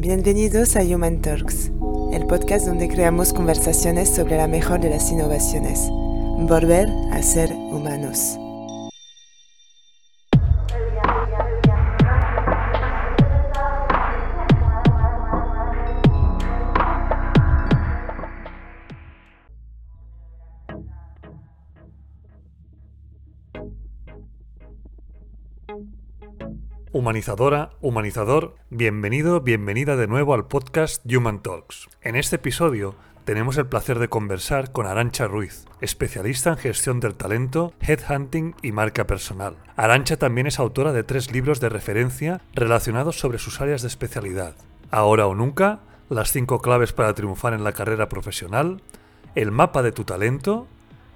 Bienvenidos a Human Talks, el podcast donde creamos conversaciones sobre la mejor de las innovaciones. Volver a ser humanos. Humanizadora, humanizador, bienvenido, bienvenida de nuevo al podcast Human Talks. En este episodio tenemos el placer de conversar con Arancha Ruiz, especialista en gestión del talento, headhunting y marca personal. Arancha también es autora de tres libros de referencia relacionados sobre sus áreas de especialidad. Ahora o nunca, las cinco claves para triunfar en la carrera profesional, el mapa de tu talento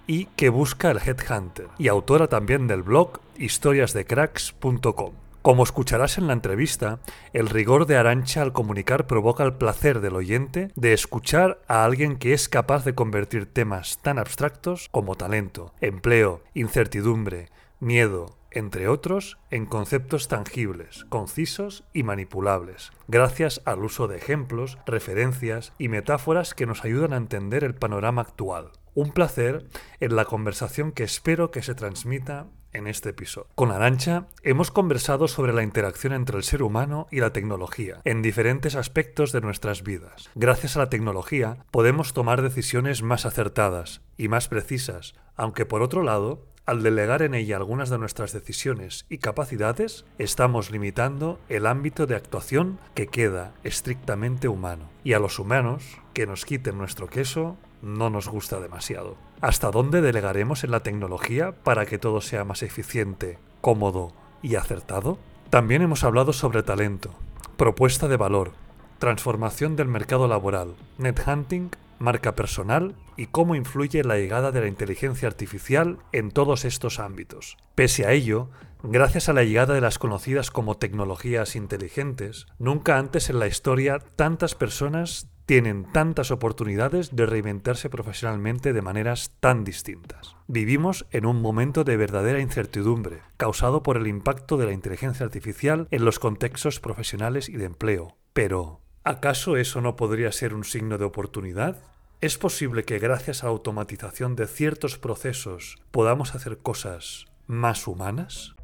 y que busca el headhunter, y autora también del blog historiasdecracks.com. Como escucharás en la entrevista, el rigor de Arancha al comunicar provoca el placer del oyente de escuchar a alguien que es capaz de convertir temas tan abstractos como talento, empleo, incertidumbre, miedo, entre otros, en conceptos tangibles, concisos y manipulables, gracias al uso de ejemplos, referencias y metáforas que nos ayudan a entender el panorama actual. Un placer en la conversación que espero que se transmita en este episodio. Con Arancha hemos conversado sobre la interacción entre el ser humano y la tecnología en diferentes aspectos de nuestras vidas. Gracias a la tecnología podemos tomar decisiones más acertadas y más precisas, aunque por otro lado, al delegar en ella algunas de nuestras decisiones y capacidades, estamos limitando el ámbito de actuación que queda estrictamente humano. Y a los humanos, que nos quiten nuestro queso, no nos gusta demasiado. ¿Hasta dónde delegaremos en la tecnología para que todo sea más eficiente, cómodo y acertado? También hemos hablado sobre talento, propuesta de valor, transformación del mercado laboral, net hunting, marca personal y cómo influye la llegada de la inteligencia artificial en todos estos ámbitos. Pese a ello, gracias a la llegada de las conocidas como tecnologías inteligentes, nunca antes en la historia tantas personas tienen tantas oportunidades de reinventarse profesionalmente de maneras tan distintas. Vivimos en un momento de verdadera incertidumbre, causado por el impacto de la inteligencia artificial en los contextos profesionales y de empleo. Pero, ¿acaso eso no podría ser un signo de oportunidad? ¿Es posible que gracias a la automatización de ciertos procesos podamos hacer cosas más humanas?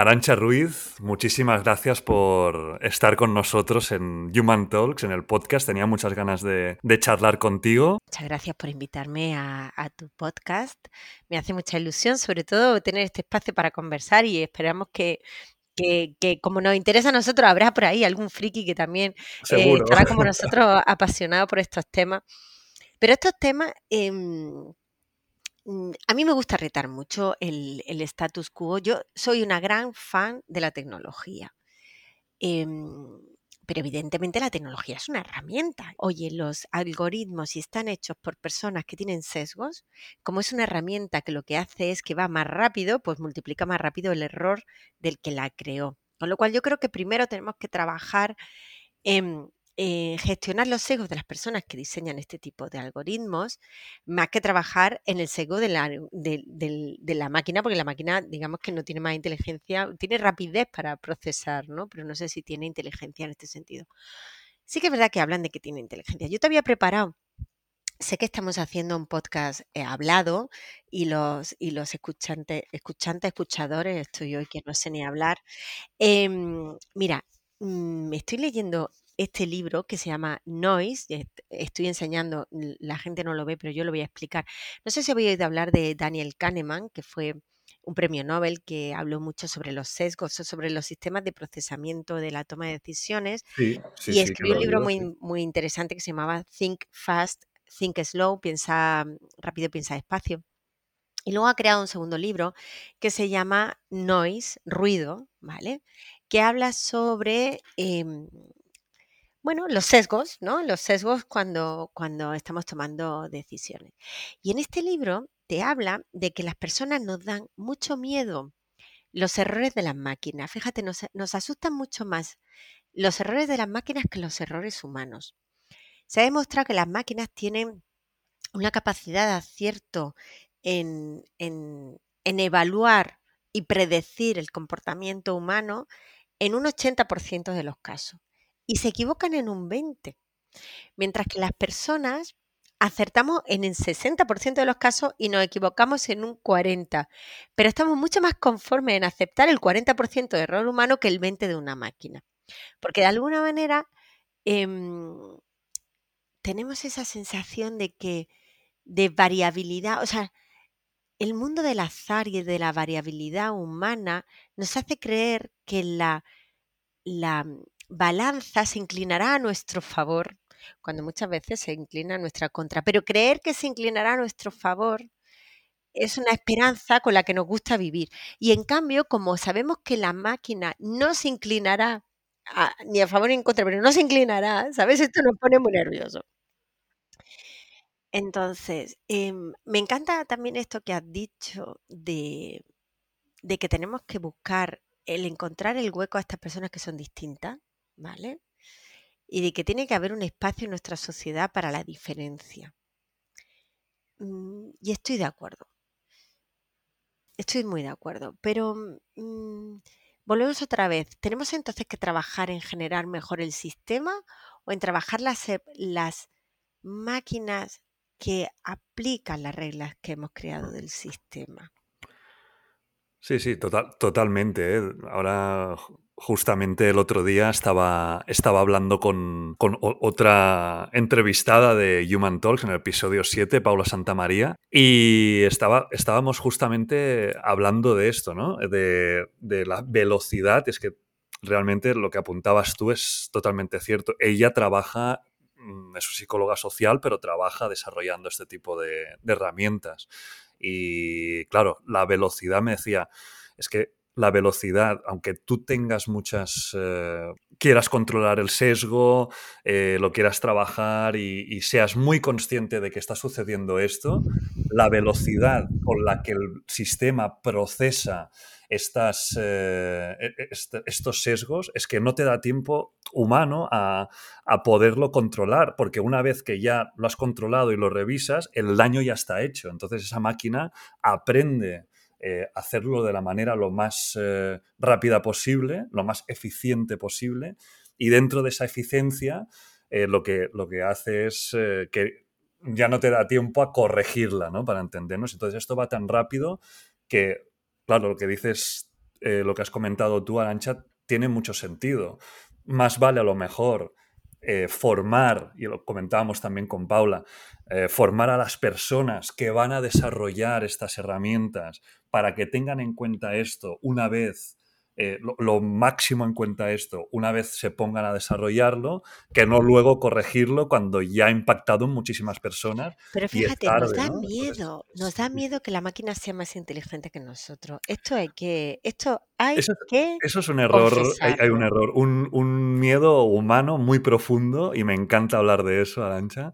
Arancha Ruiz, muchísimas gracias por estar con nosotros en Human Talks, en el podcast. Tenía muchas ganas de, charlar contigo. Muchas gracias por invitarme a, tu podcast. Me hace mucha ilusión, sobre todo, tener este espacio para conversar y esperamos que, como nos interesa a nosotros, habrá por ahí algún friki que también eh, estará como nosotros apasionado por estos temas. Pero estos temas em, a mí me gusta retar mucho el, status quo. Yo soy una gran fan de la tecnología. Em, pero evidentemente la tecnología es una herramienta. Oye, los algoritmos, si están hechos por personas que tienen sesgos, como es una herramienta que lo que hace es que va más rápido, pues multiplica más rápido el error del que la creó. Con lo cual yo creo que primero tenemos que trabajar en eh, gestionar los sesgos de las personas que diseñan este tipo de algoritmos, más que trabajar en el sesgo de la, máquina, porque la máquina, digamos que no tiene más inteligencia, tiene rapidez para procesar, ¿no? Pero no sé si tiene inteligencia en este sentido. Sí que es verdad que hablan de que tiene inteligencia. Yo te había preparado sé que estamos haciendo un podcast eh, hablado y los, y los escuchantes, escuchantes, escuchadores, estoy hoy que no sé ni hablar. Em, mira, mm, me estoy leyendo este libro que se llama Noise. Estoy enseñando, la gente no lo ve, pero yo lo voy a explicar. No sé si habéis oído hablar de Daniel Kahneman, que fue un premio Nobel que habló mucho sobre los sesgos, sobre los sistemas de procesamiento de la toma de decisiones. y escribió un libro muy, muy interesante que se llamaba Think Fast, Think Slow, piensa rápido, piensa despacio. Y luego ha creado un segundo libro que se llama Noise, ruido, ¿vale? Que habla sobre em, bueno, los sesgos, ¿no? Los sesgos cuando, cuando estamos tomando decisiones. Y en este libro te habla de que las personas nos dan mucho miedo los errores de las máquinas. Fíjate, nos, nos asustan mucho más los errores de las máquinas que los errores humanos. Se ha demostrado que las máquinas tienen una capacidad de acierto en, en, en evaluar y predecir el comportamiento humano en un 80% de los casos y se equivocan en un 20%, mientras que las personas acertamos en el 60% de los casos y nos equivocamos en un 40%, pero estamos mucho más conformes en aceptar el 40% de error humano que el 20% de una máquina, porque de alguna manera em, tenemos esa sensación de que de variabilidad, o sea, el mundo del azar y de la variabilidad humana nos hace creer que la, la balanza se inclinará a nuestro favor, cuando muchas veces se inclina a nuestra contra. Pero creer que se inclinará a nuestro favor es una esperanza con la que nos gusta vivir. Y en cambio, como sabemos que la máquina no se inclinará ni a favor ni en contra, pero no se inclinará, ¿sabes? Esto nos pone muy nerviosos. Entonces, em, me encanta también esto que has dicho de, de que tenemos que buscar el encontrar el hueco a estas personas que son distintas, ¿vale? Y de que tiene que haber un espacio en nuestra sociedad para la diferencia. Mm, y estoy de acuerdo. Estoy muy de acuerdo. Pero mm, volvemos otra vez. ¿Tenemos entonces que trabajar en generar mejor el sistema o en trabajar las, las máquinas que aplican las reglas que hemos creado del sistema. Sí, sí, total, totalmente. ¿eh? Ahora, justamente el otro día estaba, estaba hablando con, otra entrevistada de Human Talks en el episodio 7, Paula Santamaría, y estaba, estábamos justamente hablando de esto, ¿no? De, de la velocidad. Es que realmente lo que apuntabas tú es totalmente cierto. Ella trabaja Mm, es psicóloga social, pero trabaja desarrollando este tipo de, herramientas. Y claro, la velocidad me decía, es que la velocidad, aunque tú tengas muchas, eh, quieras controlar el sesgo, eh, lo quieras trabajar y, seas muy consciente de que está sucediendo esto, la velocidad con la que el sistema procesa estas, eh, e, e, estos sesgos es que no te da tiempo humano a, poderlo controlar, porque una vez que ya lo has controlado y lo revisas, el daño ya está hecho. Entonces esa máquina aprende eh, hacerlo de la manera lo más eh, rápida posible, lo más eficiente posible, y dentro de esa eficiencia lo, que, lo que hace es que ya no te da tiempo a corregirla, ¿no? Para entendernos. Entonces esto va tan rápido que claro, lo que dices, eh, lo que has comentado tú, Arancha, tiene mucho sentido. Más vale a lo mejor eh, formar, y lo comentábamos también con Paula, eh, formar a las personas que van a desarrollar estas herramientas para que tengan en cuenta esto una vez eh, lo, máximo en cuenta esto una vez se pongan a desarrollarlo, que no luego corregirlo cuando ya ha impactado en muchísimas personas. Pero fíjate, nos da miedo, nos da miedo que la máquina sea más inteligente que nosotros. Esto hay que, esto hay eso, que. Eso es un error, hay, un error, un, un, miedo humano muy profundo y me encanta hablar de eso, Arancha.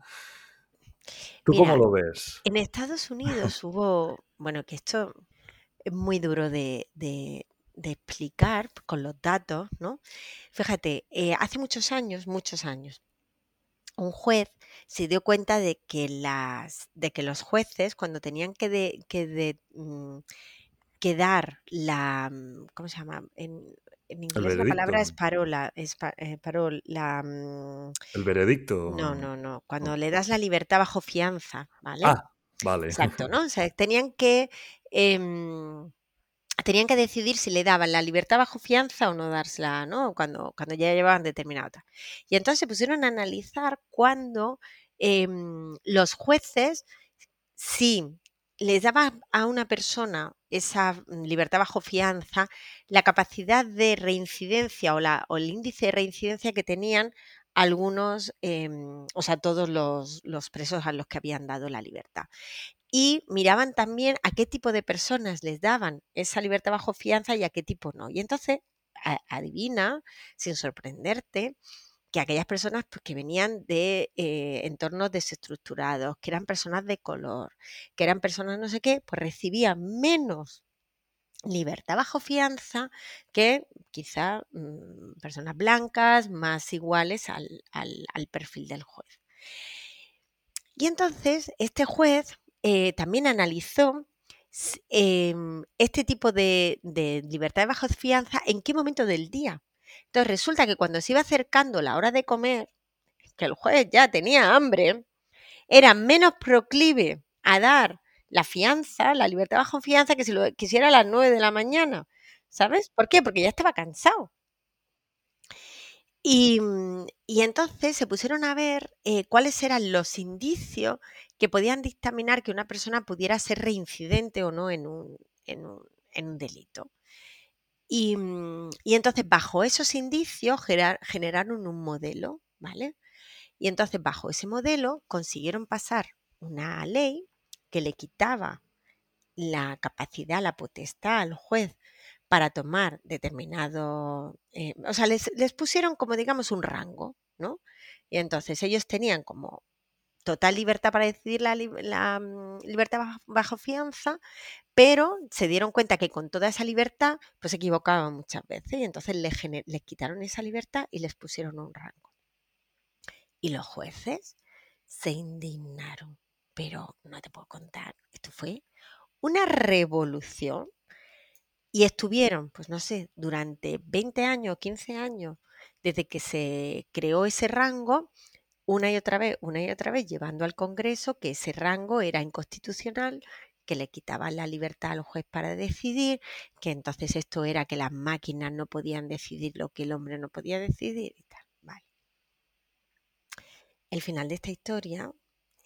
¿Tú cómo lo ves? En Estados Unidos hubo, bueno, que esto es muy duro de, de explicar con los datos, ¿no? Fíjate, eh, hace muchos años, muchos años, un juez se dio cuenta de que, las, de que los jueces, cuando tenían que, de, que, de, mm, dar la, mm, ¿cómo se llama? En, inglés la palabra es parola, es eh, parol, la... Mm El veredicto. No, no, no. Cuando le das la libertad bajo fianza, ¿vale? Ah, vale. Exacto, ¿no? O sea, tenían que... Em, tenían que decidir si le daban la libertad bajo fianza o no dársela, ¿no? Cuando, cuando ya llevaban determinada. Y entonces se pusieron a analizar cuando em, los jueces, si les daban a una persona esa libertad bajo fianza, la capacidad de reincidencia o, la, o el índice de reincidencia que tenían algunos, em, o sea, todos los, los, presos a los que habían dado la libertad y miraban también a qué tipo de personas les daban esa libertad bajo fianza y a qué tipo no. Y entonces, adivina, sin sorprenderte, que aquellas personas pues, que venían de eh, entornos desestructurados, que eran personas de color, que eran personas no sé qué, pues recibían menos libertad bajo fianza que quizá mm, personas blancas más iguales al, al perfil del juez. Y entonces este juez eh, también analizó em, este tipo de, de libertad bajo fianza, ¿en qué momento del día? Entonces resulta que cuando se iba acercando la hora de comer, que el juez ya tenía hambre, era menos proclive a dar la fianza, la libertad bajo fianza, que si lo quisiera a las 9 de la mañana. ¿Sabes? ¿Por qué? Porque ya estaba cansado. Y, mm, y entonces se pusieron a ver eh, cuáles eran los indicios que podían dictaminar que una persona pudiera ser reincidente o no en un, delito. Y, mm, y entonces bajo esos indicios generaron un modelo, ¿vale? Y entonces bajo ese modelo consiguieron pasar una ley que le quitaba la capacidad, la potestad al juez para tomar determinado, eh, o sea, les, les pusieron como digamos un rango, ¿no? Y entonces ellos tenían como total libertad para decidir la, mm, libertad bajo, fianza, pero se dieron cuenta que con toda esa libertad, pues se equivocaban muchas veces y entonces les, les quitaron esa libertad y les pusieron un rango. Y los jueces se indignaron, pero no te puedo contar, esto fue una revolución y estuvieron, pues no sé, durante 20 años, 15 años, desde que se creó ese rango, una y otra vez, una y otra vez, llevando al Congreso que ese rango era inconstitucional, que le quitaban la libertad al juez para decidir, que entonces esto era que las máquinas no podían decidir lo que el hombre no podía decidir y tal. Vale. El final de esta historia,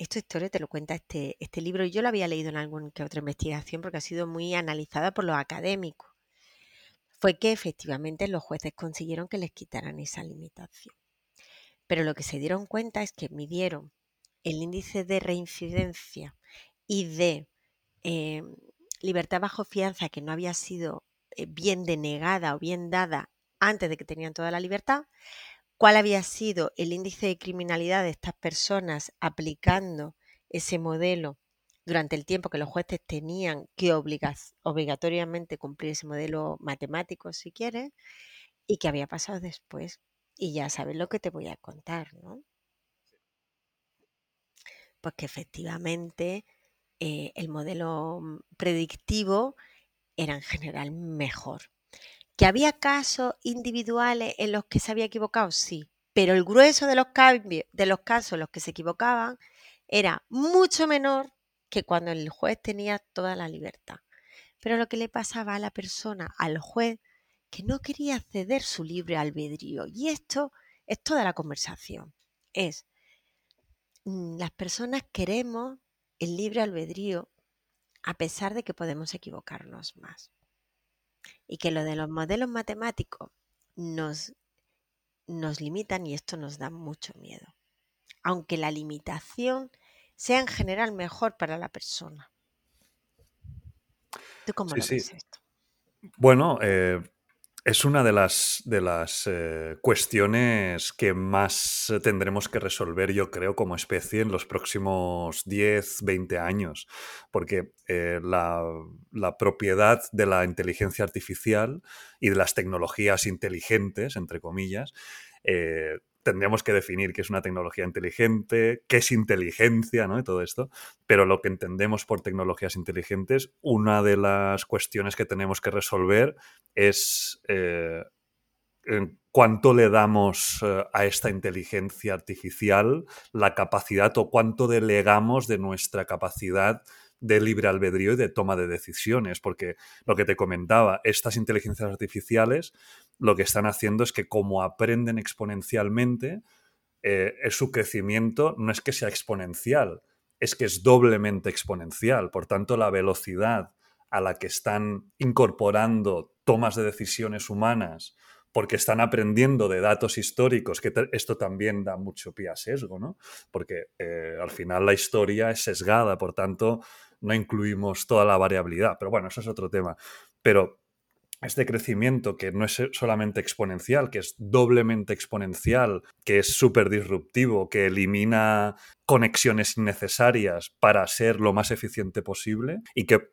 esta historia te lo cuenta este, este libro, y yo lo había leído en alguna que otra investigación porque ha sido muy analizada por los académicos fue que efectivamente los jueces consiguieron que les quitaran esa limitación. Pero lo que se dieron cuenta es que midieron el índice de reincidencia y de eh, libertad bajo fianza que no había sido eh, bien denegada o bien dada antes de que tenían toda la libertad, cuál había sido el índice de criminalidad de estas personas aplicando ese modelo durante el tiempo que los jueces tenían que obligatoriamente cumplir ese modelo matemático, si quieres, y qué había pasado después. Y ya sabes lo que te voy a contar, ¿no? Pues que efectivamente eh, el modelo predictivo era en general mejor. ¿Que había casos individuales en los que se había equivocado? Sí, pero el grueso de los, cambios, de los casos en los que se equivocaban era mucho menor que cuando el juez tenía toda la libertad. Pero lo que le pasaba a la persona, al juez, que no quería ceder su libre albedrío. Y esto es toda la conversación. Es, mm, las personas queremos el libre albedrío a pesar de que podemos equivocarnos más. Y que lo de los modelos matemáticos nos, nos limitan y esto nos da mucho miedo. Aunque la limitación sea en general mejor para la persona. ¿Tú cómo Sí, lo sí. ves esto? Bueno, eh, es una de las, de las eh, cuestiones que más tendremos que resolver, yo creo, como especie en los próximos 10, 20 años, porque eh, la, la propiedad de la inteligencia artificial y de las tecnologías inteligentes, entre comillas, eh, tendríamos que definir qué es una tecnología inteligente, qué es inteligencia, ¿no? Y todo esto. Pero lo que entendemos por tecnologías inteligentes, una de las cuestiones que tenemos que resolver es eh, cuánto le damos eh, a esta inteligencia artificial la capacidad o cuánto delegamos de nuestra capacidad de libre albedrío y de toma de decisiones, porque lo que te comentaba, estas inteligencias artificiales lo que están haciendo es que como aprenden exponencialmente, eh, es su crecimiento no es que sea exponencial, es que es doblemente exponencial. Por tanto, la velocidad a la que están incorporando tomas de decisiones humanas, porque están aprendiendo de datos históricos, que esto también da mucho pie a sesgo, ¿no? Porque eh, al final la historia es sesgada, por tanto, no incluimos toda la variabilidad. Pero bueno, eso es otro tema. Pero este crecimiento que no es solamente exponencial, que es doblemente exponencial, que es súper disruptivo, que elimina conexiones innecesarias para ser lo más eficiente posible y que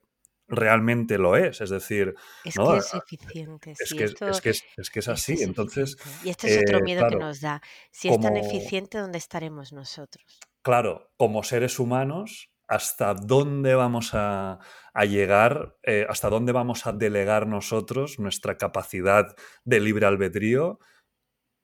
realmente lo es. Es decir, Es ¿no? que es eficiente, es, sí, que, es, esto es que es, que es así. es Entonces. Y este es otro eh, miedo que nos da. Si es tan eficiente, ¿dónde estaremos nosotros? claro, como seres humanos hasta dónde vamos a, llegar, eh, hasta dónde vamos a delegar nosotros nuestra capacidad de libre albedrío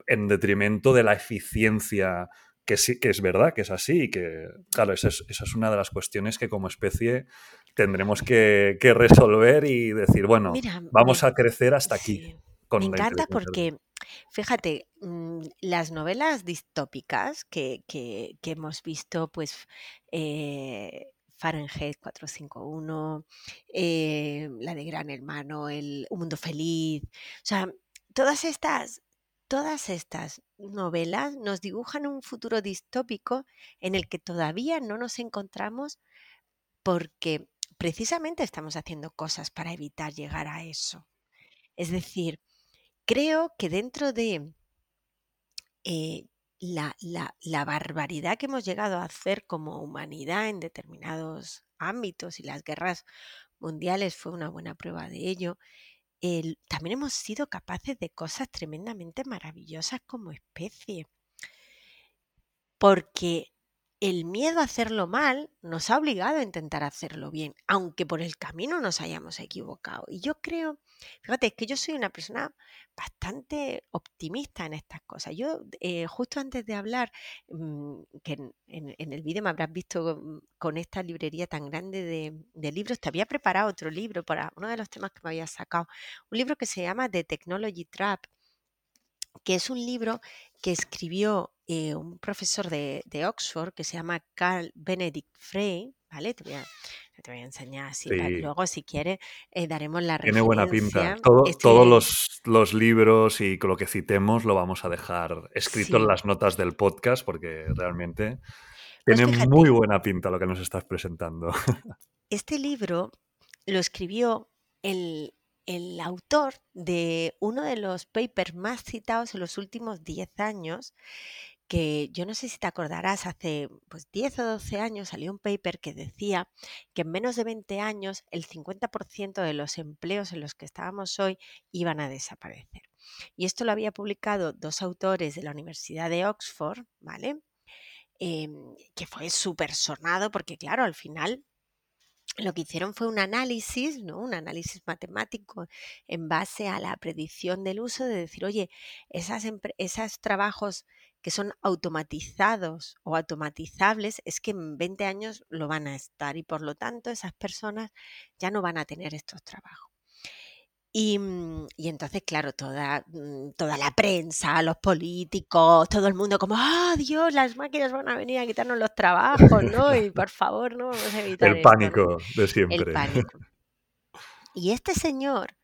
en detrimento de la eficiencia que sí, que es verdad, que es así, y que, claro, esa es, una de las cuestiones que como especie tendremos que, resolver y decir, bueno, vamos a crecer hasta aquí. me encanta porque, fíjate, mm, las novelas distópicas que, hemos visto, pues, eh, Fahrenheit 451, eh, la de Gran Hermano, el Un Mundo Feliz, o sea, todas estas Todas estas novelas nos dibujan un futuro distópico en el que todavía no nos encontramos porque precisamente estamos haciendo cosas para evitar llegar a eso. Es decir, creo que dentro de eh, la, la, barbaridad que hemos llegado a hacer como humanidad en determinados ámbitos y las guerras mundiales fue una buena prueba de ello, también hemos sido capaces de cosas tremendamente maravillosas como especie. Porque el miedo a hacerlo mal nos ha obligado a intentar hacerlo bien, aunque por el camino nos hayamos equivocado. Y yo creo, fíjate, es que yo soy una persona bastante optimista en estas cosas. Yo, eh, justo antes de hablar, mm, que en, el vídeo me habrás visto con esta librería tan grande de, de, libros, te había preparado otro libro para uno de los temas que me había sacado, un libro que se llama The Technology Trap, que es un libro que escribió eh, un profesor de, Oxford que se llama Carl Benedict Frey, ¿vale? Te voy a, te voy a enseñar así, luego si quieres eh, daremos la Tiene buena pinta. Todos los, los, libros y lo que citemos lo vamos a dejar escrito en las notas del podcast porque realmente pues tiene muy buena pinta lo que nos estás presentando. Este libro lo escribió el, el autor de uno de los papers más citados en los últimos 10 años, que yo no sé si te acordarás, hace pues 10 o 12 años salió un paper que decía que en menos de 20 años el 50% de los empleos en los que estábamos hoy iban a desaparecer. Y esto lo había publicado dos autores de la Universidad de Oxford, ¿vale? Em, que fue súper sonado porque, claro, al final lo que hicieron fue un análisis, ¿no? un análisis matemático en base a la predicción del uso de decir, oye, esas esos trabajos que son automatizados o automatizables es que en 20 años lo van a estar y por lo tanto esas personas ya no van a tener estos trabajos. Mm, y, entonces, claro, toda, mm, toda la prensa, los políticos, todo el mundo como, ¡ah, Dios, las máquinas van a venir a quitarnos los trabajos, ¿no? Y por favor, no vamos a evitar El pánico de siempre. El pánico. Y este señor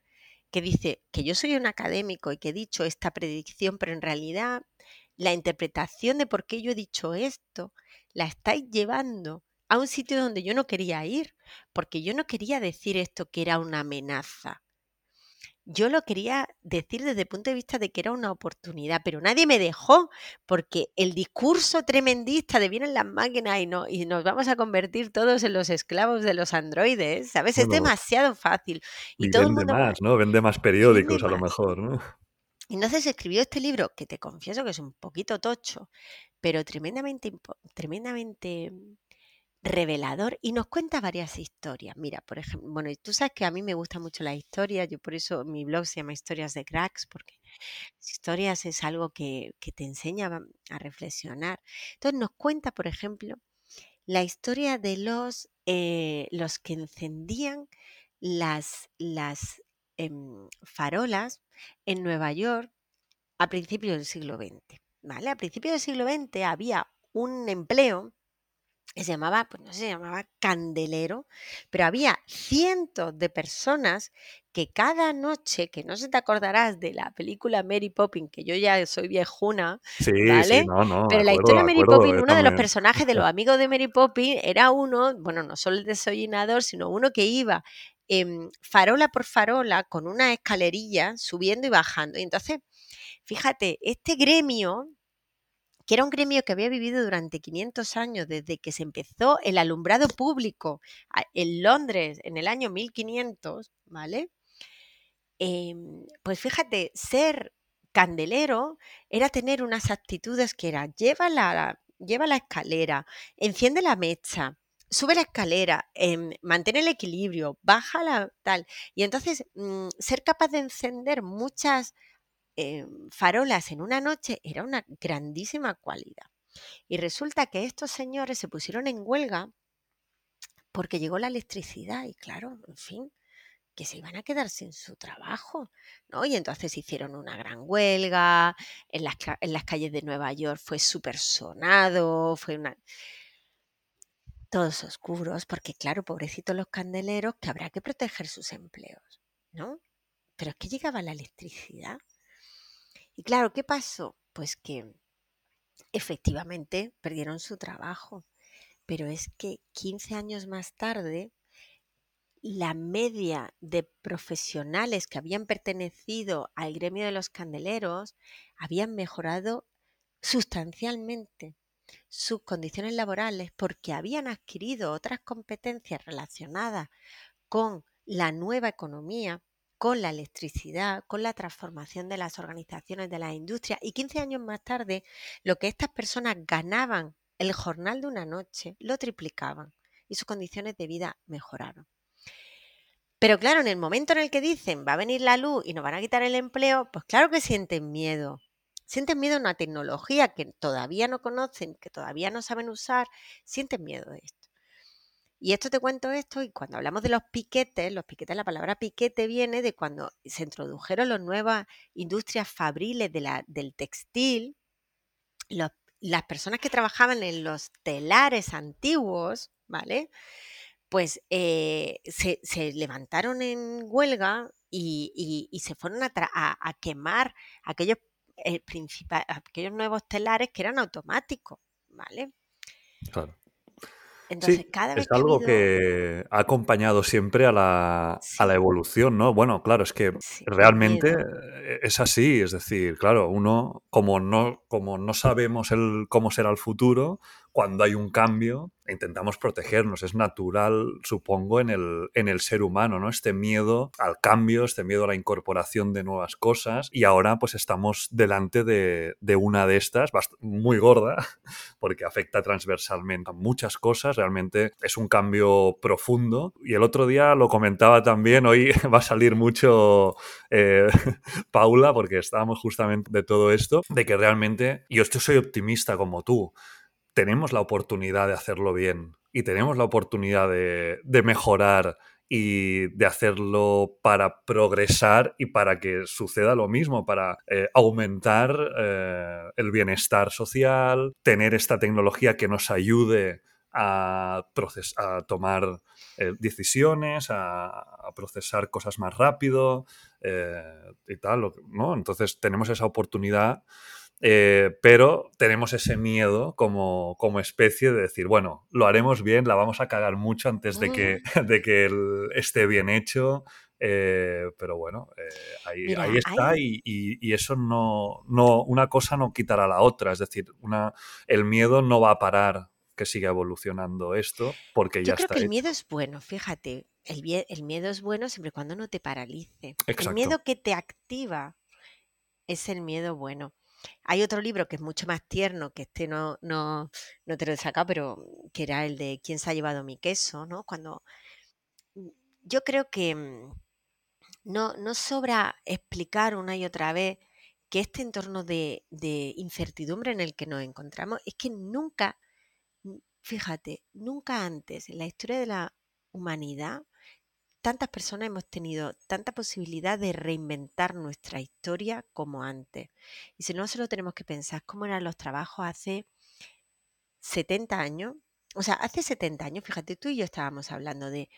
que dice que yo soy un académico y que he dicho esta predicción, pero en realidad la interpretación de por qué yo he dicho esto la estáis llevando a un sitio donde yo no quería ir, porque yo no quería decir esto que era una amenaza yo lo quería decir desde el punto de vista de que era una oportunidad, pero nadie me dejó, porque el discurso tremendista de vienen las máquinas y, no, y nos vamos a convertir todos en los esclavos de los androides, ¿sabes? es demasiado fácil. Y, todo vende más, ¿no? Vende más periódicos a lo mejor, ¿no? Entonces escribió este libro, que te confieso que es un poquito tocho, pero tremendamente, tremendamente revelador y nos cuenta varias historias. Mira, por ejemplo, bueno, tú sabes que a mí me gusta mucho la historia, yo por eso mi blog se llama Historias de Cracks, porque historias es algo que, te enseña a reflexionar. Entonces nos cuenta, por ejemplo, la historia de los, eh, los que encendían las, las em, farolas en Nueva York a principios del siglo XX. ¿vale? A principios del siglo XX había un empleo se llamaba, pues no se llamaba candelero, pero había cientos de personas que cada noche, que no se te acordarás de la película Mary Poppins, que yo ya soy viejuna, ¿vale? pero la historia de Mary Poppins, uno de los personajes de los amigos de Mary Poppins era uno, bueno, no solo el desollinador, sino uno que iba farola por farola con una escalerilla subiendo y bajando. Y entonces, fíjate, este gremio que era un gremio que había vivido durante 500 años desde que se empezó el alumbrado público en Londres en el año 1500, ¿vale? Em, pues fíjate, ser candelero era tener unas actitudes que eran lleva la, lleva la escalera, enciende la mecha, sube la escalera, em, mantén el equilibrio, baja la tal. Y entonces, mm, ser capaz de encender muchas em, farolas en una noche era una grandísima cualidad. Y resulta que estos señores se pusieron en huelga porque llegó la electricidad y claro, en fin, que se iban a quedar sin su trabajo, ¿no? Y entonces hicieron una gran huelga, en las, en las calles de Nueva York fue súper sonado, fue una... Todos oscuros, porque claro, pobrecitos los candeleros, que habrá que proteger sus empleos, ¿no? Pero es que llegaba la electricidad. Y claro, ¿qué pasó? Pues que efectivamente perdieron su trabajo, pero es que 15 años más tarde la media de profesionales que habían pertenecido al gremio de los candeleros habían mejorado sustancialmente sus condiciones laborales porque habían adquirido otras competencias relacionadas con la nueva economía, con la electricidad, con la transformación de las organizaciones de la industria y 15 años más tarde lo que estas personas ganaban el jornal de una noche lo triplicaban y sus condiciones de vida mejoraron. Pero claro, en el momento en el que dicen va a venir la luz y nos van a quitar el empleo, pues claro que sienten miedo. Sienten miedo a una tecnología que todavía no conocen, que todavía no saben usar, sienten miedo de esto. Y esto te cuento esto, y cuando hablamos de los piquetes, los piquetes, la palabra piquete viene de cuando se introdujeron las nuevas industrias fabriles de la, del textil, las personas que trabajaban en los telares antiguos, ¿vale? pues eh, se, levantaron en huelga y, se fueron a, quemar aquellos, eh, aquellos nuevos telares que eran automáticos, ¿vale? Claro. Entonces, cada vez es algo que, ha acompañado siempre a la, evolución, ¿no? Bueno, claro, es que realmente eh, es así, es decir, claro, uno como no, como no sabemos el, cómo será el futuro, cuando hay un cambio, intentamos protegernos. Es natural, supongo, en el, en el ser humano, ¿no? Este miedo al cambio, este miedo a la incorporación de nuevas cosas. Y ahora, pues, estamos delante de, una de estas, muy gorda, porque afecta transversalmente a muchas cosas. Realmente es un cambio profundo. Y el otro día lo comentaba también, hoy va a salir mucho eh, Paula, porque estábamos justamente de todo esto, de que realmente, yo esto soy optimista como tú, tenemos la oportunidad de hacerlo bien y tenemos la oportunidad de, mejorar y de hacerlo para progresar y para que suceda lo mismo, para eh, aumentar eh, el bienestar social, tener esta tecnología que nos ayude a, a tomar eh, decisiones, a, procesar cosas más rápido y tal, ¿no? Entonces tenemos esa oportunidad eh, pero tenemos ese miedo como, como, especie de decir, bueno, lo haremos bien, la vamos a cagar mucho antes de que, mm. de que esté bien hecho. Eh, pero bueno, eh, ahí, está y, y, eso no, no, una cosa no quitará la otra. Es decir, una, el miedo no va a parar que siga evolucionando esto porque ya Yo creo está. Que el miedo es bueno, fíjate, el, el, miedo es bueno siempre y cuando no te paralice. El miedo que te activa es el miedo bueno. Hay otro libro que es mucho más tierno, que este no, no, no te lo he sacado, pero que era el de ¿Quién se ha llevado mi queso? ¿no? Cuando mm, yo creo que mm, no, no sobra explicar una y otra vez que este entorno de, de incertidumbre en el que nos encontramos es que nunca, fíjate, nunca antes en la historia de la humanidad tantas personas hemos tenido tanta posibilidad de reinventar nuestra historia como antes. Y si no, solo tenemos que pensar cómo eran los trabajos hace 70 años. O sea, hace 70 años, fíjate, tú y yo estábamos hablando de,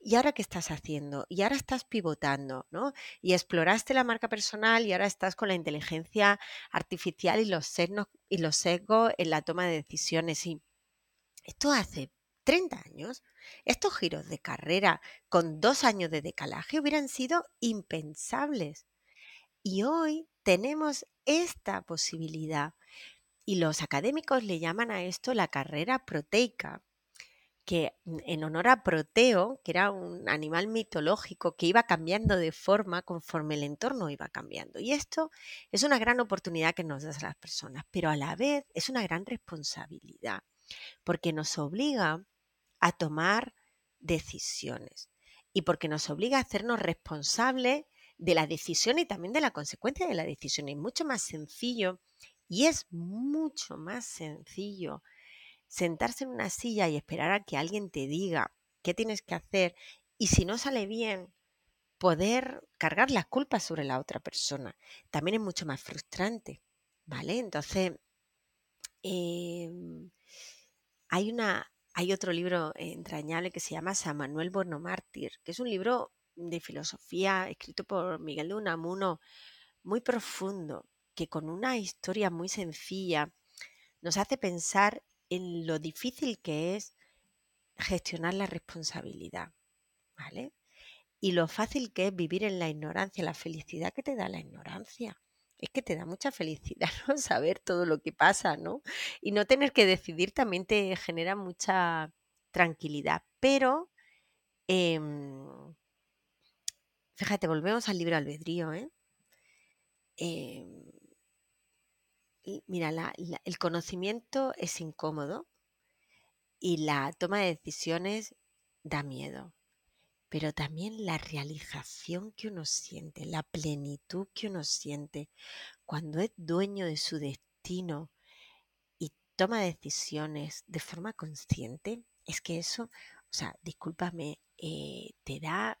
¿y ahora qué estás haciendo? Y ahora estás pivotando, ¿no? Y exploraste la marca personal y ahora estás con la inteligencia artificial y los, y los sesgos en la toma de decisiones. Y esto hace 30 años, estos giros de carrera con dos años de decalaje hubieran sido impensables. Y hoy tenemos esta posibilidad. Y los académicos le llaman a esto la carrera proteica, que en honor a Proteo, que era un animal mitológico que iba cambiando de forma conforme el entorno iba cambiando. Y esto es una gran oportunidad que nos da a las personas, pero a la vez es una gran responsabilidad, porque nos obliga a tomar decisiones y porque nos obliga a hacernos responsables de la decisión y también de la consecuencia de la decisión. Es mucho más sencillo y es mucho más sencillo sentarse en una silla y esperar a que alguien te diga qué tienes que hacer y si no sale bien, poder cargar las culpas sobre la otra persona. También es mucho más frustrante, ¿vale? Entonces, em, hay, una, hay otro libro entrañable que se llama San Manuel Borno Mártir, que es un libro de filosofía escrito por Miguel de Unamuno, muy profundo, que con una historia muy sencilla nos hace pensar en lo difícil que es gestionar la responsabilidad, ¿vale? Y lo fácil que es vivir en la ignorancia, la felicidad que te da la ignorancia. Es que te da mucha felicidad ¿no? saber todo lo que pasa, ¿no? Y no tener que decidir también te genera mucha tranquilidad. Pero, em, fíjate, volvemos al libro albedrío, ¿eh? Em, mira, el conocimiento es incómodo y la toma de decisiones da miedo, pero también la realización que uno siente, la plenitud que uno siente cuando es dueño de su destino y toma decisiones de forma consciente, es que eso, o sea, discúlpame, eh, te da,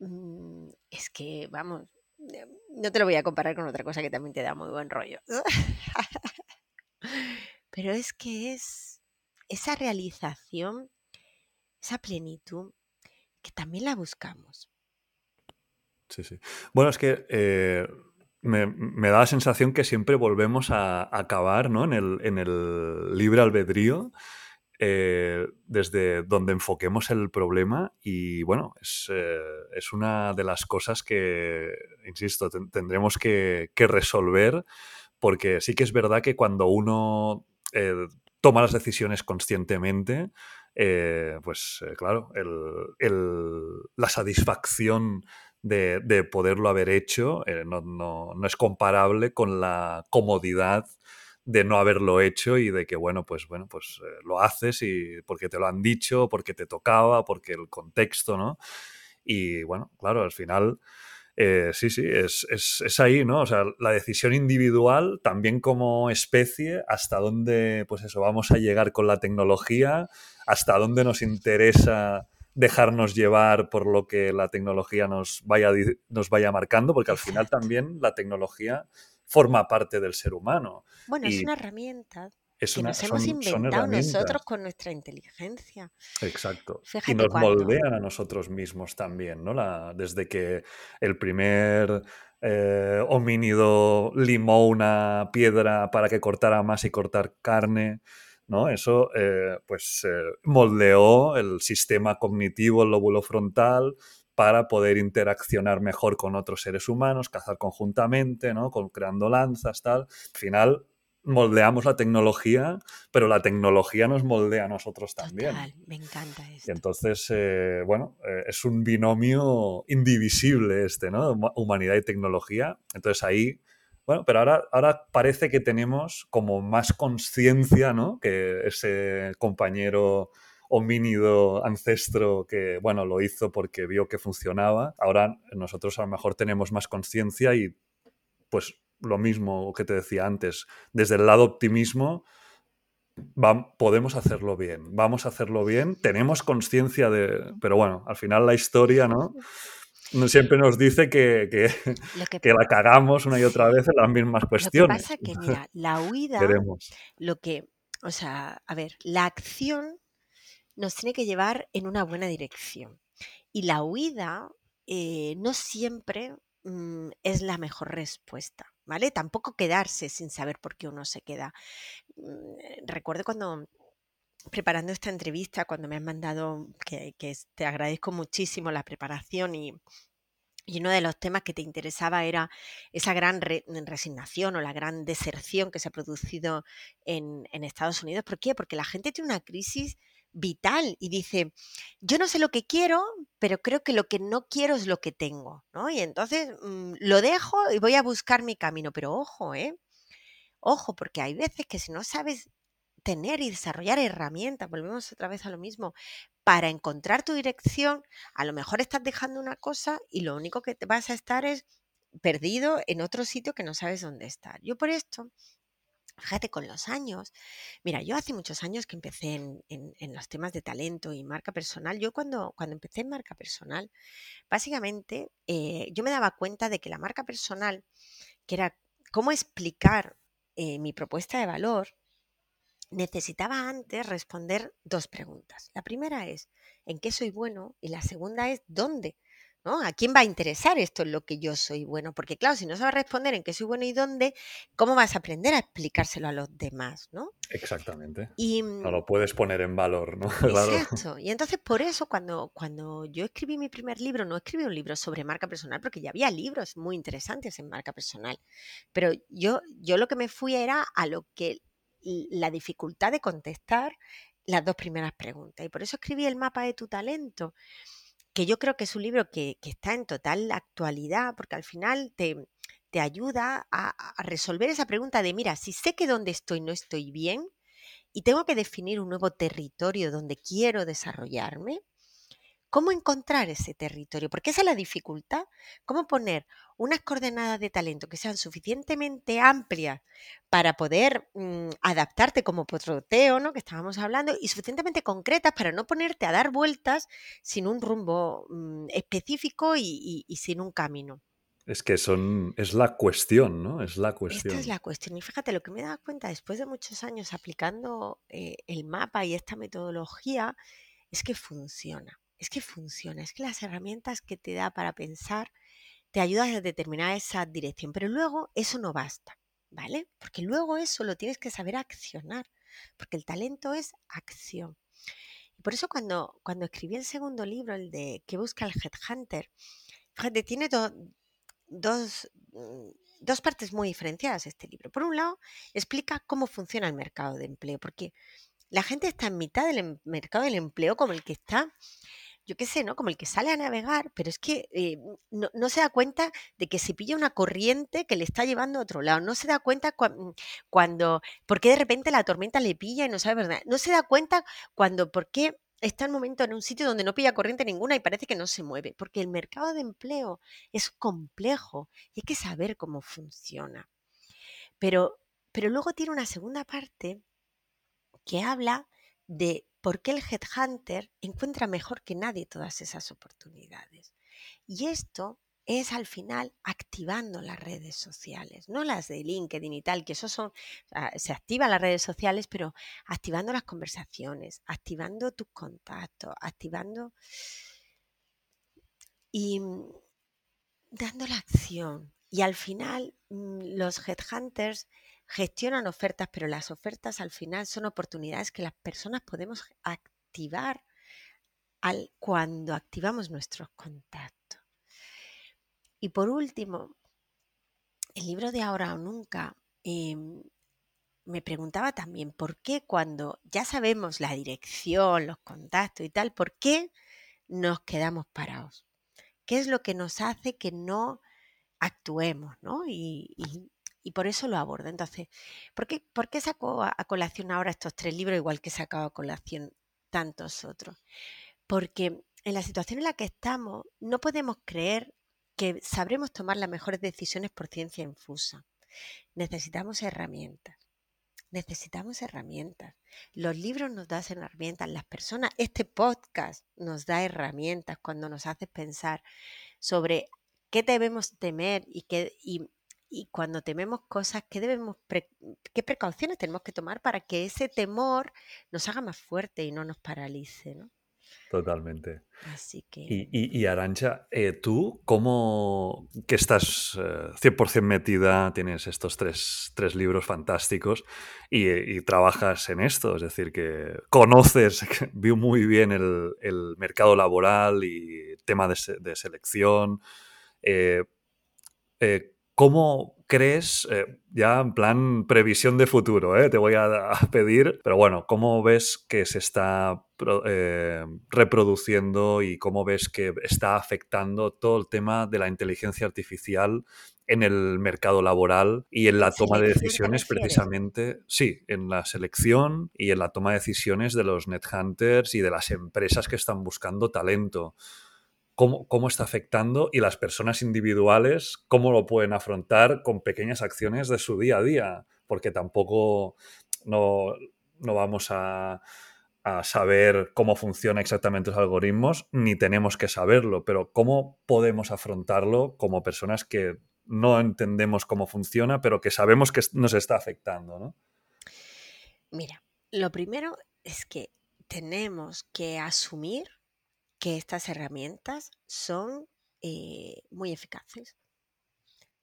mm, es que, vamos, no te lo voy a comparar con otra cosa que también te da muy buen rollo. Pero es que es esa realización, esa plenitud, que también la buscamos. Sí, sí. Bueno, es que eh, me, da la sensación que siempre volvemos a, acabar ¿no? en, el, en, el, libre albedrío. Eh, desde donde enfoquemos el problema y bueno, es, eh, es, una de las cosas que, insisto, tendremos que, que, resolver porque sí que es verdad que cuando uno toma las decisiones conscientemente, eh, pues eh, claro, la satisfacción de, poderlo haber hecho eh, no, es comparable con la comodidad de no haberlo hecho y de que, bueno, pues bueno, pues lo haces y porque te lo han dicho, porque te tocaba, porque el contexto, ¿no? Y bueno, claro, al final eh, sí, sí, es, es, ahí, ¿no? O sea, la decisión individual, también como especie, hasta dónde, pues eso, vamos a llegar con la tecnología, hasta dónde nos interesa dejarnos llevar por lo que la tecnología nos vaya, nos vaya marcando, porque al final también la tecnología forma parte del ser humano. Bueno, es una herramienta que nos hemos inventado nosotros con nuestra inteligencia. Exacto. y nos moldean a nosotros mismos también, ¿no? La, desde que el primer eh, homínido limó una piedra para que cortara más y cortar carne, ¿no? Eso eh, pues eh, moldeó el sistema cognitivo, el lóbulo frontal, para poder interaccionar mejor con otros seres humanos, cazar conjuntamente, ¿no? Con, creando lanzas, tal. Al final, moldeamos la tecnología, pero la tecnología nos moldea a nosotros también. me encanta esto. Y entonces, eh, bueno, eh, es un binomio indivisible este, ¿no? Humanidad y tecnología. Entonces ahí, bueno, pero ahora, ahora parece que tenemos como más conciencia, ¿no? Que ese compañero homínido ancestro que, bueno, lo hizo porque vio que funcionaba. Ahora nosotros a lo mejor tenemos más conciencia y pues lo mismo que te decía antes, desde el lado optimismo, podemos hacerlo bien, vamos a hacerlo bien, tenemos conciencia de... Pero bueno, al final la historia, ¿no? Siempre nos dice que, que, la cagamos una y otra vez en las mismas cuestiones. Lo que pasa que, mira, la huida, lo que, o sea, a ver, la acción nos tiene que llevar en una buena dirección. Y la huida eh, no siempre mm, es la mejor respuesta. ¿Vale? Tampoco quedarse sin saber por qué uno se queda. Mm, eh, recuerdo cuando preparando esta entrevista, cuando me han mandado, que, te agradezco muchísimo la preparación y, uno de los temas que te interesaba era esa gran resignación o la gran deserción que se ha producido en, en, Estados Unidos. ¿Por qué? Porque la gente tiene una crisis vital y dice, yo no sé lo que quiero, pero creo que lo que no quiero es lo que tengo, ¿no? Y entonces mm, lo dejo y voy a buscar mi camino, pero ojo, ¿eh? Ojo, porque hay veces que si no sabes tener y desarrollar herramientas, volvemos otra vez a lo mismo, para encontrar tu dirección, a lo mejor estás dejando una cosa y lo único que te vas a estar es perdido en otro sitio que no sabes dónde estar. Yo por esto, fíjate, con los años, mira, yo hace muchos años que empecé en, los temas de talento y marca personal, yo cuando, cuando empecé en marca personal, básicamente eh, yo me daba cuenta de que la marca personal, que era cómo explicar eh, mi propuesta de valor, necesitaba antes responder dos preguntas. La primera es, ¿en qué soy bueno? Y la segunda es, ¿dónde? ¿No? ¿A quién va a interesar esto en lo que yo soy bueno? Porque claro, si no sabes responder en qué soy bueno y dónde, ¿cómo vas a aprender a explicárselo a los demás? ¿no? Exactamente. Y, no lo puedes poner en valor, ¿no? Exacto. Y entonces por eso cuando, cuando yo escribí mi primer libro, no escribí un libro sobre marca personal, porque ya había libros muy interesantes en marca personal. Pero yo, yo lo que me fui era a lo que la dificultad de contestar las dos primeras preguntas. Y por eso escribí el mapa de tu talento, que yo creo que es un libro que, está en total actualidad, porque al final te, te ayuda a, a, resolver esa pregunta de, mira, si sé que donde estoy no estoy bien y tengo que definir un nuevo territorio donde quiero desarrollarme, ¿Cómo encontrar ese territorio? Porque esa es la dificultad. ¿Cómo poner unas coordenadas de talento que sean suficientemente amplias para poder mm, adaptarte como potroteo, ¿no? que estábamos hablando, y suficientemente concretas para no ponerte a dar vueltas sin un rumbo mm, específico y, sin un camino? Es que son, es la cuestión, ¿no? Es la cuestión. Esta es la cuestión. Y fíjate, lo que me he dado cuenta después de muchos años aplicando eh, el mapa y esta metodología es que funciona es que funciona, es que las herramientas que te da para pensar te ayudan a determinar esa dirección, pero luego eso no basta, ¿vale? Porque luego eso lo tienes que saber accionar, porque el talento es acción. Y por eso cuando, cuando escribí el segundo libro, el de ¿Qué busca el Headhunter? Tiene dos, mm, dos partes muy diferenciadas este libro. Por un lado, explica cómo funciona el mercado de empleo, porque la gente está en mitad del em, mercado del empleo como el que está yo qué sé, ¿no? Como el que sale a navegar, pero es que eh, no, se da cuenta de que se pilla una corriente que le está llevando a otro lado. No se da cuenta mm, cuando, por qué de repente la tormenta le pilla y no sabe verdad. No se da cuenta cuando, por qué está en un momento en un sitio donde no pilla corriente ninguna y parece que no se mueve. Porque el mercado de empleo es complejo y hay que saber cómo funciona. Pero, pero luego tiene una segunda parte que habla de por qué el headhunter encuentra mejor que nadie todas esas oportunidades. Y esto es al final activando las redes sociales, no las de LinkedIn y tal, que eso son, se activan las redes sociales, pero activando las conversaciones, activando tus contactos, activando y mm, dando la acción. Y al final mm, los headhunters gestionan ofertas, pero las ofertas al final son oportunidades que las personas podemos activar al, cuando activamos nuestros contactos. Y por último, el libro de Ahora o Nunca em, me preguntaba también por qué cuando ya sabemos la dirección, los contactos y tal, ¿por qué nos quedamos parados? ¿Qué es lo que nos hace que no actuemos? ¿no? Por eso lo aborda. Entonces, ¿por qué, ¿por qué saco a, colación ahora estos tres libros igual que he sacado a colación tantos otros? Porque en la situación en la que estamos no podemos creer que sabremos tomar las mejores decisiones por ciencia infusa. Necesitamos herramientas. Necesitamos herramientas. Los libros nos dan herramientas, las personas, este podcast nos da herramientas cuando nos hace pensar sobre qué debemos temer y, qué, y y cuando tememos cosas, ¿qué, debemos ¿qué precauciones tenemos que tomar para que ese temor nos haga más fuerte y no nos paralice? ¿no? Totalmente. Así que... Y, y, Arancha, eh, tú, ¿cómo que estás 100% eh, metida, tienes estos tres, tres libros fantásticos y, trabajas en esto? Es decir, que conoces, vio muy bien el, el mercado laboral y tema de, de selección. Eh, ¿Cómo crees, eh, ya en plan previsión de futuro, eh, te voy a, pedir, pero bueno, cómo ves que se está eh, reproduciendo y cómo ves que está afectando todo el tema de la inteligencia artificial en el mercado laboral y en la toma de ¿Selección te decisiones precisamente, sí, en la selección y en la toma de decisiones de los nethunters y de las empresas que están buscando talento. Cómo, cómo está afectando y las personas individuales, cómo lo pueden afrontar con pequeñas acciones de su día a día, porque tampoco no, no vamos a, a saber cómo funcionan exactamente los algoritmos, ni tenemos que saberlo, pero cómo podemos afrontarlo como personas que no entendemos cómo funciona, pero que sabemos que nos está afectando, ¿no? Mira, lo primero es que tenemos que asumir que estas herramientas son eh, muy eficaces.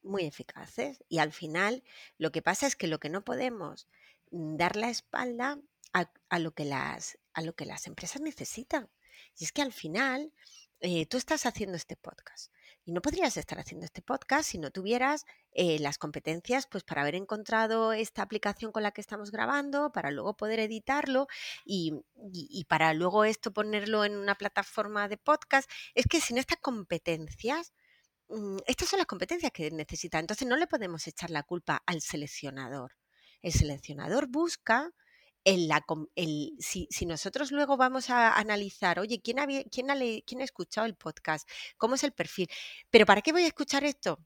Muy eficaces. Y al final lo que pasa es que lo que no podemos mm, dar la espalda a, lo, que las, a lo que las empresas necesitan. Y es que al final eh, tú estás haciendo este podcast y no podrías estar haciendo este podcast si no tuvieras eh, las competencias pues para haber encontrado esta aplicación con la que estamos grabando, para luego poder editarlo y, y- para luego esto ponerlo en una plataforma de podcast. Es que sin estas competencias, mm, estas son las competencias que necesita. Entonces no le podemos echar la culpa al seleccionador. El seleccionador busca en la el- si, si nosotros luego vamos a analizar, oye, ¿quién quién ha quién ha escuchado el podcast? ¿Cómo es el perfil? ¿Pero para qué voy a escuchar esto?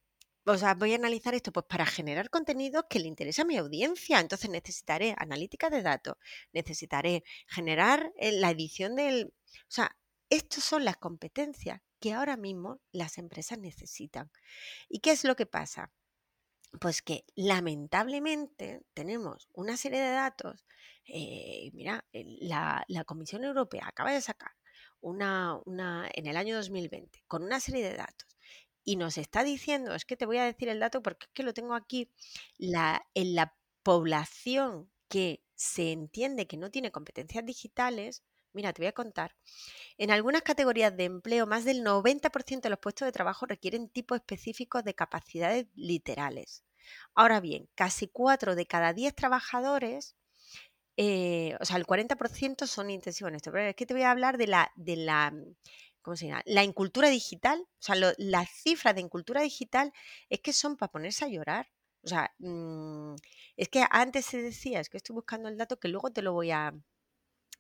O sea, voy a analizar esto pues para generar contenido que le interese a mi audiencia. Entonces necesitaré analítica de datos, necesitaré generar eh, la edición del... O sea, estas son las competencias que ahora mismo las empresas necesitan. ¿Y qué es lo que pasa? Pues que lamentablemente tenemos una serie de datos. eh, mira, la, la Comisión Europea acaba de sacar una, una en el año 2020 con una serie de datos y nos está diciendo, es que te voy a decir el dato porque es que lo tengo aquí, la, en la población que se entiende que no tiene competencias digitales, mira, te voy a contar, en algunas categorías de empleo, más del 90% de los puestos de trabajo requieren tipos específicos de capacidades literales. Ahora bien, casi 4 de cada 10 trabajadores, eh, o sea, el 40% son intensivos en esto. Pero es que te voy a hablar de la, de la, mm, ¿cómo se llama? La incultura digital. O sea, las cifras de incultura digital es que son para ponerse a llorar. O sea, mm, es que antes se decía, es que estoy buscando el dato que luego te lo voy a,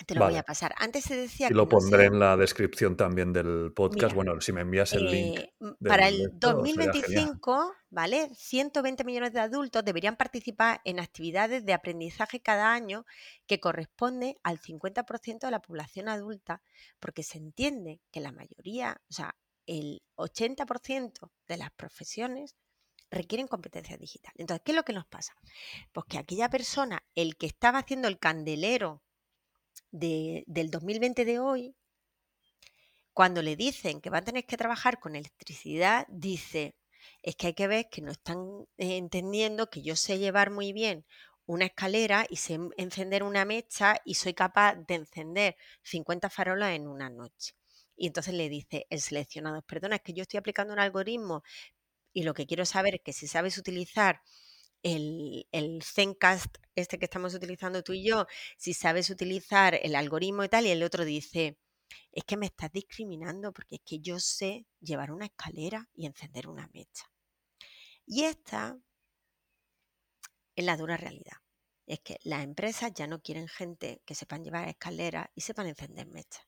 te lo voy a pasar. Antes se decía Y que lo no pondré en la descripción también del podcast. Mira, Bueno, si me envías el link eh, para el esto, sería genial. 2025, ¿vale? 120 millones de adultos deberían participar en actividades de aprendizaje cada año que corresponde al 50% de la población adulta, porque se entiende que la mayoría, o sea, el 80% de las profesiones requieren competencias digitales. Entonces, ¿qué es lo que nos pasa? Pues que aquella persona, el que estaba haciendo el candelero de- del 2020 de hoy, cuando le dicen que va a tener que trabajar con electricidad, dice, es que hay que ver que no están eh, entendiendo que yo sé llevar muy bien una escalera y sé en- encender una mecha y soy capaz de encender 50 farolas en una noche. Y entonces le dice el seleccionado, perdona, es que yo estoy aplicando un algoritmo y lo que quiero saber es que si sabes utilizar el, el Zencast, este que estamos utilizando tú y yo, si sabes utilizar el algoritmo y tal, y el otro dice, es que me estás discriminando porque es que yo sé llevar una escalera y encender una mecha. Y esta es la dura realidad. Es que las empresas ya no quieren gente que sepan llevar escaleras y sepan encender mechas.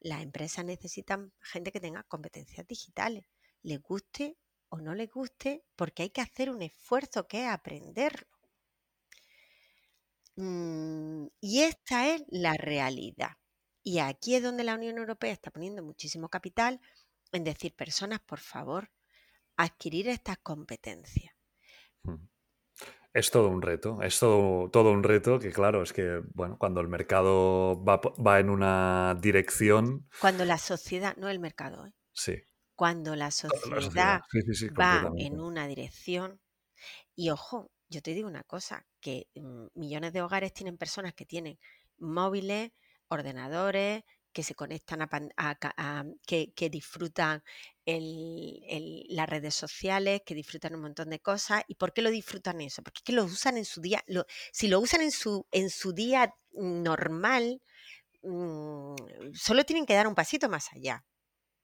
Las empresas necesitan gente que tenga competencias digitales, les guste o no les guste, porque hay que hacer un esfuerzo que es aprenderlo. Mm, y esta es la realidad. Y aquí es donde la Unión Europea está poniendo muchísimo capital en decir, personas, por favor, adquirir estas competencias. Mm. Es todo un reto, es todo, todo un reto que claro, es que bueno, cuando el mercado va, va en una dirección, Cuando la sociedad, no el mercado, ¿eh? sí, cuando la sociedad, sociedad sí, sí, sí, va en una dirección, y ojo, yo te digo una cosa, que mm, millones de hogares tienen personas que tienen móviles, ordenadores, que se conectan a, que, que disfrutan el- el- las redes sociales, que disfrutan un montón de cosas. ¿Y por qué lo disfrutan eso? Porque es que lo usan en su día, lo- si lo usan en su, en su día normal, mm, solo tienen que dar un pasito más allá.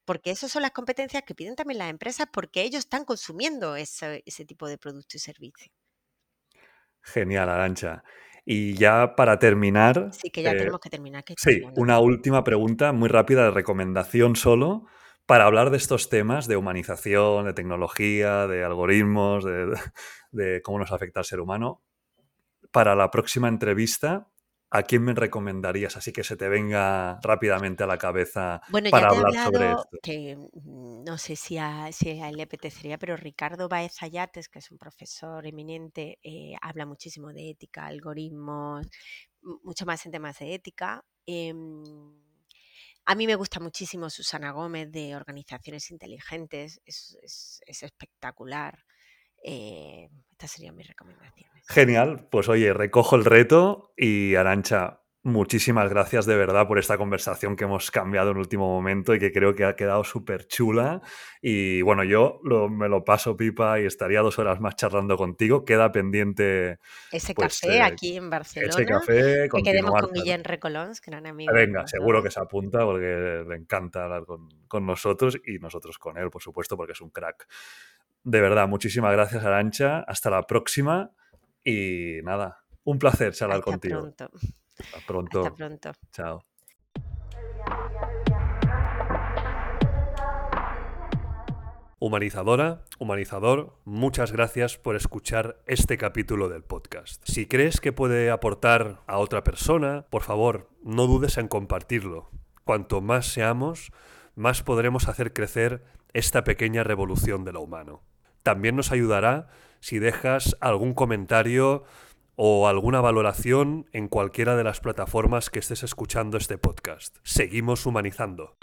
Porque esas son las competencias que piden también las empresas porque ellos están consumiendo ese, ese tipo de producto y servicio. Genial, Arancha. Y ya para terminar. Sí, que ya eh, tenemos que terminar. Que sí, una última pregunta muy rápida de recomendación solo para hablar de estos temas de humanización, de tecnología, de algoritmos, de, cómo nos afecta al ser humano. Para la próxima entrevista, ¿a quién me recomendarías? Así que se te venga rápidamente a la cabeza para hablar sobre esto. Que mm, no sé si a, si él le apetecería, pero Ricardo Baez Ayates, que es un profesor eminente, eh, habla muchísimo de ética, algoritmos, mucho más en temas de ética. Em, a mí me gusta muchísimo Susana Gómez de Organizaciones Inteligentes, es, espectacular. Eh, estas serían mis recomendaciones. Genial, pues oye, recojo el reto y Arancha, Muchísimas gracias de verdad por esta conversación que hemos cambiado en último momento y que creo que ha quedado súper chula. Y bueno, yo me lo paso pipa y estaría dos horas más charlando contigo. Queda pendiente. Ese pues, café eh, aquí en Barcelona. Ese café. Que quedemos con Guillén Recolons, que eran amigos. Venga, seguro que se apunta porque le encanta hablar con, con nosotros y nosotros con él, por supuesto, porque es un crack. De verdad, muchísimas gracias, Arancha. Hasta la próxima. Y nada, un placer charlar Hasta contigo. Pronto. Hasta pronto. Hasta pronto. Chao. Humanizadora, humanizador, muchas gracias por escuchar este capítulo del podcast. Si crees que puede aportar a otra persona, por favor, no dudes en compartirlo. Cuanto más seamos, más podremos hacer crecer esta pequeña revolución de lo humano. También nos ayudará si dejas algún comentario o alguna valoración en cualquiera de las plataformas que estés escuchando este podcast. Seguimos humanizando.